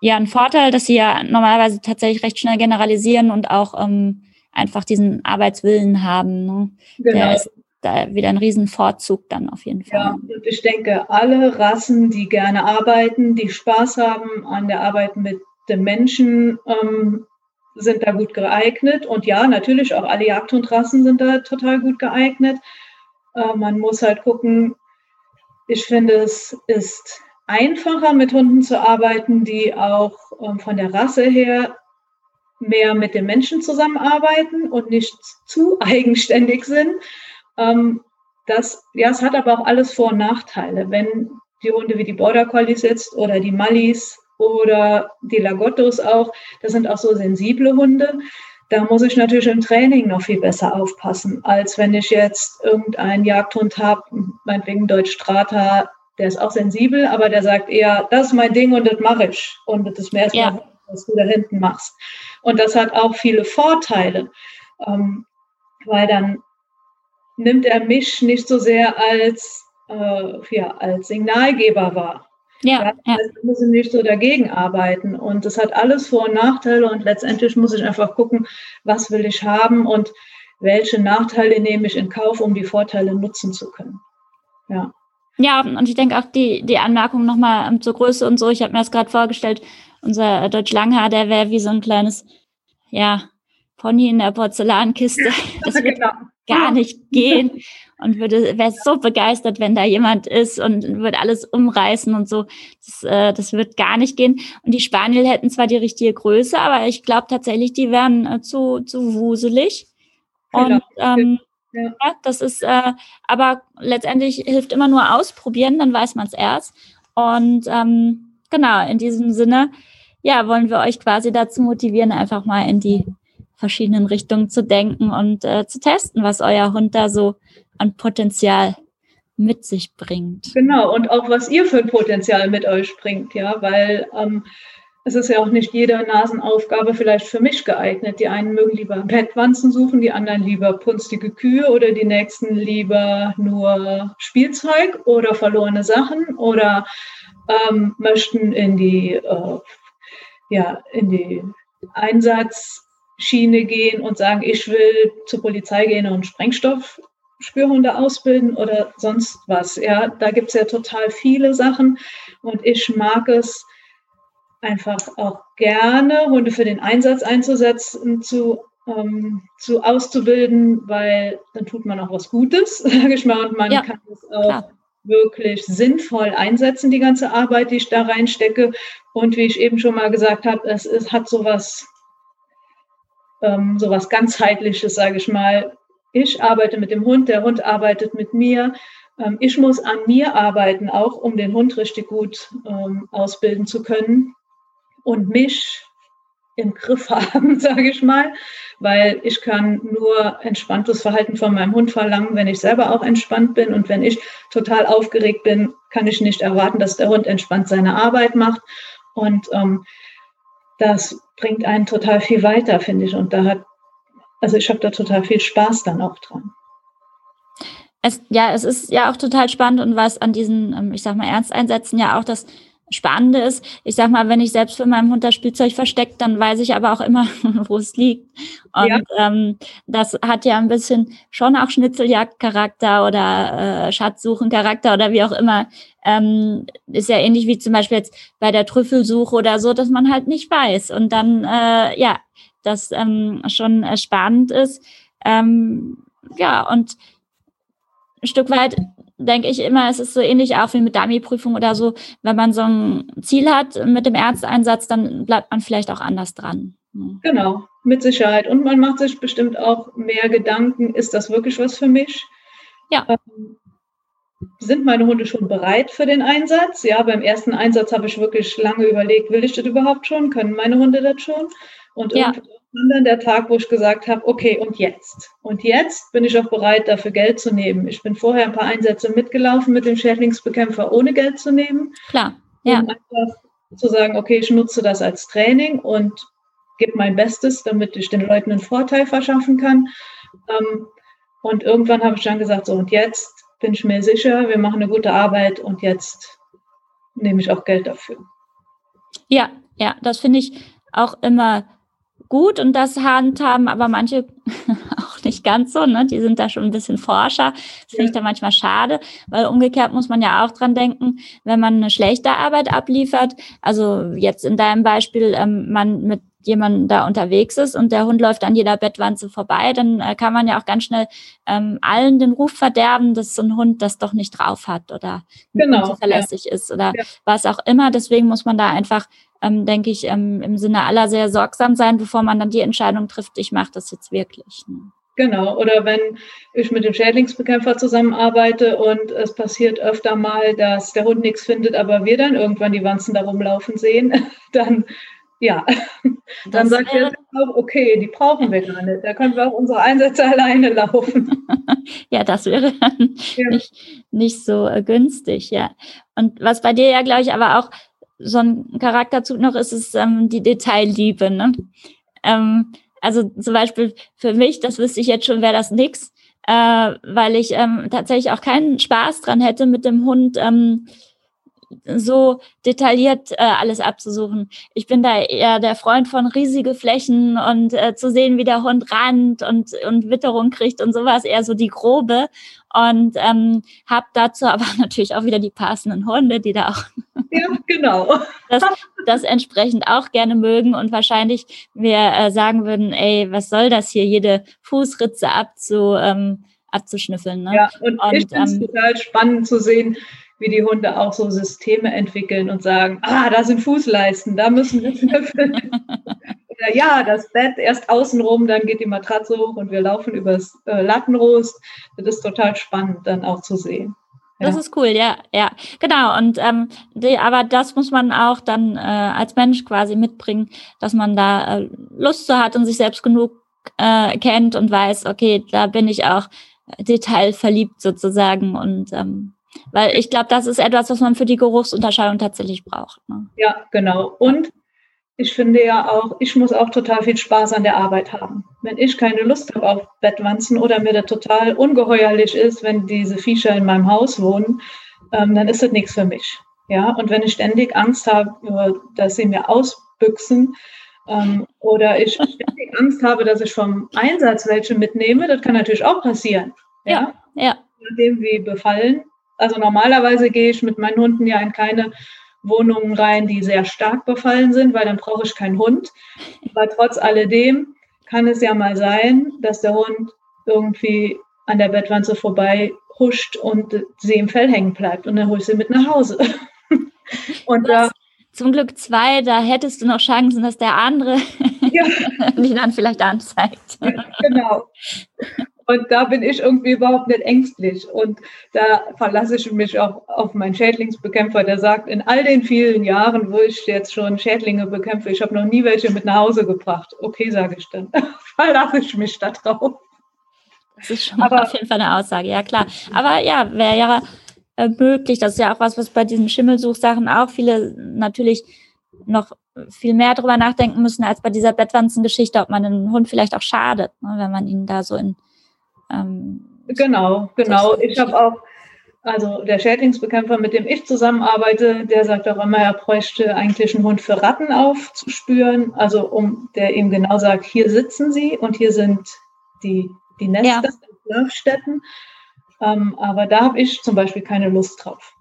ja, ein Vorteil, dass sie ja normalerweise tatsächlich recht schnell generalisieren und auch ähm, einfach diesen Arbeitswillen haben. Ne? Genau. Der ist da wieder ein Riesenvorzug dann auf jeden Fall. Ja, und ich denke, alle Rassen, die gerne arbeiten, die Spaß haben an der Arbeit mit den Menschen, ähm, sind da gut geeignet. Und ja, natürlich auch alle Jagdhundrassen sind da total gut geeignet. Äh, man muss halt gucken, ich finde, es ist einfacher, mit Hunden zu arbeiten, die auch ähm, von der Rasse her mehr mit den Menschen zusammenarbeiten und nicht zu *laughs* eigenständig sind. Ähm, das, ja, es hat aber auch alles Vor- und Nachteile. Wenn die Hunde wie die Border Collies jetzt oder die Mallis oder die Lagottos auch, das sind auch so sensible Hunde. Da muss ich natürlich im Training noch viel besser aufpassen, als wenn ich jetzt irgendeinen Jagdhund habe, meinetwegen Deutsch Strata, der ist auch sensibel, aber der sagt eher, das ist mein Ding und das mache ich. Und das ist mir erstmal, ja. was du da hinten machst. Und das hat auch viele Vorteile, ähm, weil dann nimmt er mich nicht so sehr als, äh, ja, als Signalgeber wahr. Ja, ja. Ich muss nicht so dagegen arbeiten. Und das hat alles Vor- und Nachteile. Und letztendlich muss ich einfach gucken, was will ich haben und welche Nachteile nehme ich in Kauf, um die Vorteile nutzen zu können. Ja. Ja, und ich denke auch die, die Anmerkung nochmal ähm, zur Größe und so. Ich habe mir das gerade vorgestellt, unser Deutsch Langhaar, der wäre wie so ein kleines, ja, Pony in der Porzellankiste. *laughs* Das wird genau. Gar nicht gehen und würde wäre so begeistert, wenn da jemand ist und würde alles umreißen und so. Das, äh, das wird gar nicht gehen. Und die Spaniel hätten zwar die richtige Größe, aber ich glaube tatsächlich, die wären äh, zu, zu wuselig. Und ähm, ja. ja. das ist, äh, aber letztendlich hilft immer nur ausprobieren, dann weiß man es erst. Und ähm, genau, in diesem Sinne, ja, wollen wir euch quasi dazu motivieren, einfach mal in die verschiedenen Richtungen zu denken und äh, zu testen, was euer Hund da so an Potenzial mit sich bringt. Genau, und auch was ihr für ein Potenzial mit euch bringt, ja, weil ähm, es ist ja auch nicht jede Nasenaufgabe vielleicht für mich geeignet. Die einen mögen lieber Bettwanzen suchen, die anderen lieber punstige Kühe oder die nächsten lieber nur Spielzeug oder verlorene Sachen oder ähm, möchten in die, äh, ja, in die Einsatzschiene gehen und sagen, ich will zur Polizei gehen und Sprengstoff Spürhunde ausbilden oder sonst was. Ja, da gibt es ja total viele Sachen und ich mag es einfach auch gerne, Hunde für den Einsatz einzusetzen, zu, ähm, zu auszubilden, weil dann tut man auch was Gutes, *laughs* sage ich mal, und man ja, kann es auch klar. wirklich sinnvoll einsetzen, die ganze Arbeit, die ich da reinstecke. Und wie ich eben schon mal gesagt habe, es, es hat sowas, ähm, sowas ganzheitliches, sage ich mal, ich arbeite mit dem Hund, der Hund arbeitet mit mir. Ähm, ich muss an mir arbeiten, auch um den Hund richtig gut ähm, ausbilden zu können und mich im Griff *laughs* haben, sage ich mal, weil ich kann nur entspanntes Verhalten von meinem Hund verlangen, wenn ich selber auch entspannt bin. Und wenn ich total aufgeregt bin, kann ich nicht erwarten, dass der Hund entspannt seine Arbeit macht. Und ähm, das bringt einen total viel weiter, finde ich und da hat also ich habe da total viel Spaß dann auch dran. Es, ja, es ist ja auch total spannend und was an diesen, ähm, ich sag mal, Ernsteinsätzen ja auch das Spannende ist, ich sag mal, wenn ich selbst für meinen Hund das Spielzeug versteckt, dann weiß ich aber auch immer, *laughs* wo es liegt. Und ja. ähm, das hat ja ein bisschen schon auch Schnitzeljagdcharakter oder äh, Schatzsuchencharakter oder wie auch immer. Ähm, ist ja ähnlich wie zum Beispiel jetzt bei der Trüffelsuche oder so, dass man halt nicht weiß. Und dann, äh, ja, das ähm, schon äh, spannend ist. Ähm, ja, und ein Stück weit denke ich immer, es ist so ähnlich auch wie mit Dummy-Prüfung oder so. Wenn man so ein Ziel hat mit dem Ärzteinsatz, dann bleibt man vielleicht auch anders dran. Genau, mit Sicherheit. Und man macht sich bestimmt auch mehr Gedanken, ist das wirklich was für mich? Ja. Ähm, sind meine Hunde schon bereit für den Einsatz? Ja, beim ersten Einsatz habe ich wirklich lange überlegt, will ich das überhaupt schon? Können meine Hunde das schon? Und ja. Irgendwann dann der Tag, wo ich gesagt habe, okay, und jetzt? Und jetzt bin ich auch bereit, dafür Geld zu nehmen. Ich bin vorher ein paar Einsätze mitgelaufen mit dem Schädlingsbekämpfer, ohne Geld zu nehmen. Klar, ja. Um einfach zu sagen, okay, ich nutze das als Training und gebe mein Bestes, damit ich den Leuten einen Vorteil verschaffen kann. Ähm, und irgendwann habe ich dann gesagt, so, und jetzt bin ich mir sicher, wir machen eine gute Arbeit und jetzt nehme ich auch Geld dafür. Ja, ja, das finde ich auch immer gut und das handhaben aber manche *laughs* auch nicht ganz so, ne? Die sind da schon ein bisschen Forscher. Das finde ich da manchmal schade, weil umgekehrt muss man ja auch dran denken, wenn man eine schlechte Arbeit abliefert, also jetzt in deinem Beispiel, ähm, man mit jemand da unterwegs ist und der Hund läuft an jeder Bettwanze vorbei, dann äh, kann man ja auch ganz schnell ähm, allen den Ruf verderben, dass so ein Hund das doch nicht drauf hat oder genau, zuverlässig ja. ist oder ja. was auch immer. Deswegen muss man da einfach ähm, denke ich, ähm, im Sinne aller sehr sorgsam sein, bevor man dann die Entscheidung trifft, ich mache das jetzt wirklich. Ne? Genau, oder wenn ich mit dem Schädlingsbekämpfer zusammenarbeite und es passiert öfter mal, dass der Hund nichts findet, aber wir dann irgendwann die Wanzen da rumlaufen sehen, *laughs* dann ja, dann sagt er auch, okay, die brauchen wir gar nicht. Da können wir auch unsere Einsätze *laughs* alleine laufen. *laughs* ja, das wäre ja. Nicht, nicht so äh, günstig, ja. Und was bei dir ja, glaube ich, aber auch so ein Charakterzug noch ist, ist ähm, die Detailliebe. Ne? Ähm, also zum Beispiel für mich, das wüsste ich jetzt schon, wäre das nix, äh, weil ich ähm, tatsächlich auch keinen Spaß dran hätte, mit dem Hund ähm, so detailliert äh, alles abzusuchen. Ich bin da eher der Freund von riesige Flächen und äh, zu sehen, wie der Hund rannt und, und Witterung kriegt und sowas, eher so die grobe. Und ähm, habe dazu *laughs* aber natürlich auch wieder die passenden Hunde, die da auch *laughs* ja, genau. *laughs* das, das entsprechend auch gerne mögen und wahrscheinlich mir äh, sagen würden, ey, was soll das hier, jede Fußritze abzu, ähm, abzuschnüffeln. Ne? Ja, und, und ich finde es ähm, total spannend zu sehen, wie die Hunde auch so Systeme entwickeln und sagen, ah, da sind Fußleisten, da müssen wir *laughs* schnüffeln. Oder ja, das Bett erst außenrum, dann geht die Matratze hoch und wir laufen übers äh, Lattenrost. Das ist total spannend dann auch zu sehen. Das ist cool, ja, ja, genau. Und ähm, die, aber das muss man auch dann äh, als Mensch quasi mitbringen, dass man da äh, Lust zu hat und sich selbst genug äh, kennt und weiß, okay, da bin ich auch detailverliebt sozusagen und ähm, weil ich glaube, das ist etwas, was man für die Geruchsunterscheidung tatsächlich braucht. Ne? Ja, genau. Und ich finde ja auch, ich muss auch total viel Spaß an der Arbeit haben. Wenn ich keine Lust habe auf Bettwanzen oder mir das total ungeheuerlich ist, wenn diese Viecher in meinem Haus wohnen, ähm, dann ist das nichts für mich. Ja, und wenn ich ständig Angst habe, dass sie mir ausbüchsen ähm, oder ich *laughs* ständig Angst habe, dass ich vom Einsatz welche mitnehme, das kann natürlich auch passieren. Ja, ja. ja. Nachdem wie befallen also normalerweise gehe ich mit meinen Hunden ja in keine Wohnungen rein, die sehr stark befallen sind, weil dann brauche ich keinen Hund. Aber trotz alledem kann es ja mal sein, dass der Hund irgendwie an der Bettwanze vorbei huscht und sie im Fell hängen bleibt und dann hole ich sie mit nach Hause. *laughs* und da zum Glück zwei, da hättest du noch Chancen, dass der andere ja. *laughs* die dann vielleicht anzeigt. Ja, genau. Und da bin ich irgendwie überhaupt nicht ängstlich. Und da verlasse ich mich auch auf meinen Schädlingsbekämpfer, der sagt, in all den vielen Jahren, wo ich jetzt schon Schädlinge bekämpfe, ich habe noch nie welche mit nach Hause gebracht. Okay, sage ich dann. *laughs* verlasse ich mich da drauf. Das ist schon Aber, auf jeden Fall eine Aussage, ja klar. Aber ja, wäre ja äh, möglich. Das ist ja auch was, was bei diesen Schimmelsuchsachen auch viele natürlich noch viel mehr drüber nachdenken müssen als bei dieser Bettwanzengeschichte, ob man den Hund vielleicht auch schadet, ne, wenn man ihn da so in ähm, genau, genau. Ich habe auch, also der Schädlingsbekämpfer, mit dem ich zusammenarbeite, der sagt auch immer, er bräuchte eigentlich einen Hund für Ratten aufzuspüren. Also um der ihm genau sagt, hier sitzen sie und hier sind die, die Nester, ja. Schlafstätten. Ähm, aber da habe ich zum Beispiel keine Lust drauf.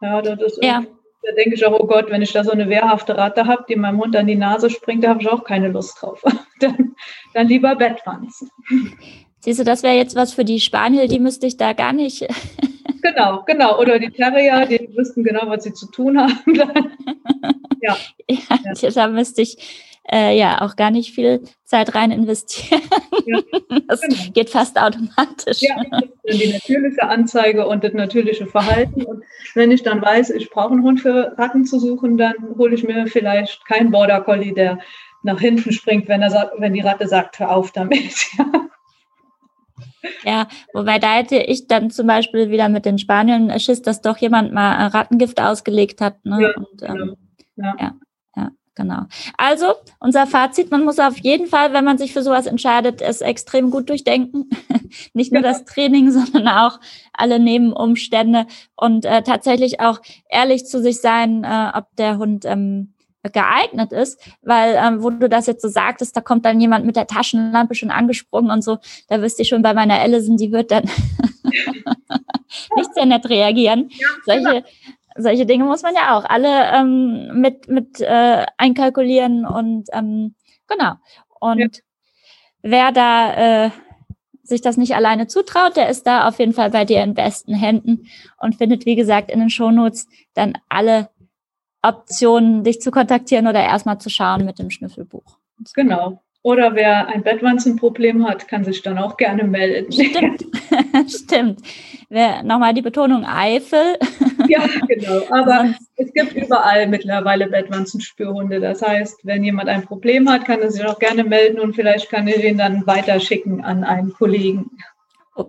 Ja, das ist ja. Da denke ich auch, oh Gott, wenn ich da so eine wehrhafte Ratte habe, die meinem Hund an die Nase springt, da habe ich auch keine Lust drauf. *laughs* dann, dann lieber Bettwanzen. Siehst du, das wäre jetzt was für die Spaniel, die müsste ich da gar nicht. *laughs* genau, genau. Oder die Terrier, die wüssten genau, was sie zu tun haben. *laughs* ja. ja. ja. Da müsste ich äh, ja auch gar nicht viel Zeit rein investieren. Ja, *laughs* das genau. geht fast automatisch. Ja, die natürliche Anzeige und das natürliche Verhalten. Und wenn ich dann weiß, ich brauche einen Hund für Ratten zu suchen, dann hole ich mir vielleicht keinen Border Collie, der nach hinten springt, wenn, er sagt, wenn die Ratte sagt, hör auf damit. Ja. Wobei da hätte ich dann zum Beispiel wieder mit den Spaniern Schiss, dass doch jemand mal Rattengift ausgelegt hat. Ne? Ja, Und, ähm, genau. ja. ja, ja, genau. Also unser Fazit, man muss auf jeden Fall, wenn man sich für sowas entscheidet, es extrem gut durchdenken. *laughs* Nicht nur das Training, *laughs* sondern auch alle Nebenumstände und äh, tatsächlich auch ehrlich zu sich sein, äh, ob der Hund ähm, geeignet ist, weil ähm, wo du das jetzt so sagtest, da kommt dann jemand mit der Taschenlampe schon angesprungen und so, da wüsste ich schon bei meiner Allison, die wird dann *laughs* nicht sehr nett reagieren. Ja, solche, solche Dinge muss man ja auch alle ähm, mit, mit äh, einkalkulieren und ähm, genau. Und ja. wer da äh, sich das nicht alleine zutraut, der ist da auf jeden Fall bei dir in besten Händen und findet, wie gesagt, in den Shownotes dann alle Optionen, dich zu kontaktieren oder erstmal zu schauen mit dem Schnüffelbuch. Genau. Oder wer ein Bettwanzenproblem hat, kann sich dann auch gerne melden. Stimmt, *laughs* stimmt. Nochmal die Betonung Eifel. *laughs* Ja, genau. Aber es gibt überall mittlerweile Bettwanzenspürhunde. Das heißt, wenn jemand ein Problem hat, kann er sich auch gerne melden und vielleicht kann er den dann weiterschicken an einen Kollegen.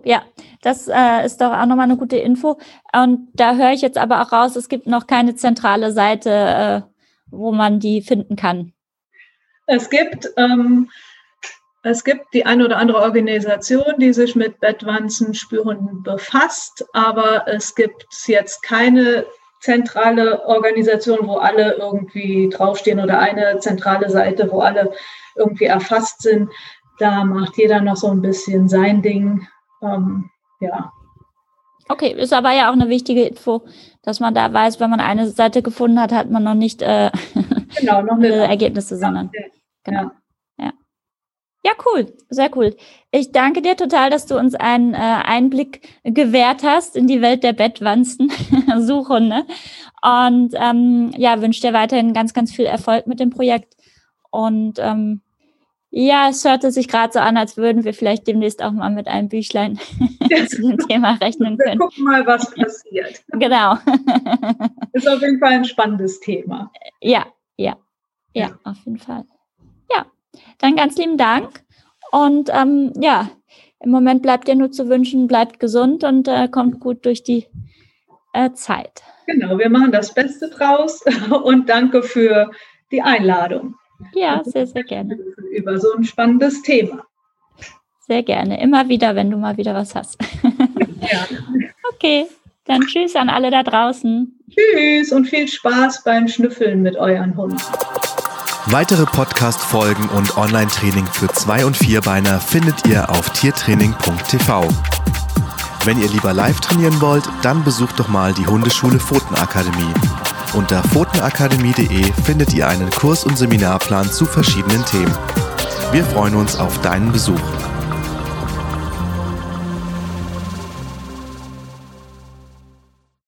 Ja, das äh, ist doch auch nochmal eine gute Info. Und da höre ich jetzt aber auch raus, es gibt noch keine zentrale Seite, äh, wo man die finden kann. Es gibt, ähm, es gibt die eine oder andere Organisation, die sich mit Bettwanzenspürhunden befasst, aber es gibt jetzt keine zentrale Organisation, wo alle irgendwie draufstehen oder eine zentrale Seite, wo alle irgendwie erfasst sind. Da macht jeder noch so ein bisschen sein Ding. Ähm, ja. Okay, ist aber ja auch eine wichtige Info, dass man da weiß, wenn man eine Seite gefunden hat, hat man noch nicht äh, genau, noch *laughs* eine Ergebnisse, sondern. Ja. Genau. Ja. ja. cool, sehr cool. Ich danke dir total, dass du uns einen äh, Einblick gewährt hast in die Welt der Bettwanzen, *laughs* Suchhunde. Und ähm, ja, wünsche dir weiterhin ganz, ganz viel Erfolg mit dem Projekt. Und ähm, ja, es hörte sich gerade so an, als würden wir vielleicht demnächst auch mal mit einem Büchlein *laughs* zu dem Thema rechnen können. Wir gucken mal, was passiert. Genau. *laughs* Ist auf jeden Fall ein spannendes Thema. Ja, ja, ja, ja. auf jeden Fall. Ja, dann ganz lieben Dank. Und ähm, ja, im Moment bleibt dir nur zu wünschen, bleibt gesund und äh, kommt gut durch die äh, Zeit. Genau, wir machen das Beste draus *laughs* und danke für die Einladung. Ja, sehr, sehr gerne. Über so ein spannendes Thema. Sehr gerne. Immer wieder, wenn du mal wieder was hast. Ja. *laughs* Okay, dann tschüss an alle da draußen. Tschüss und viel Spaß beim Schnüffeln mit euren Hunden. Weitere Podcast-Folgen und Online-Training für Zwei- und Vierbeiner findet ihr auf tiertraining.tv. Wenn ihr lieber live trainieren wollt, dann besucht doch mal die Hundeschule Pfotenakademie. Unter pfotenakademie.de findet ihr einen Kurs- und Seminarplan zu verschiedenen Themen. Wir freuen uns auf deinen Besuch.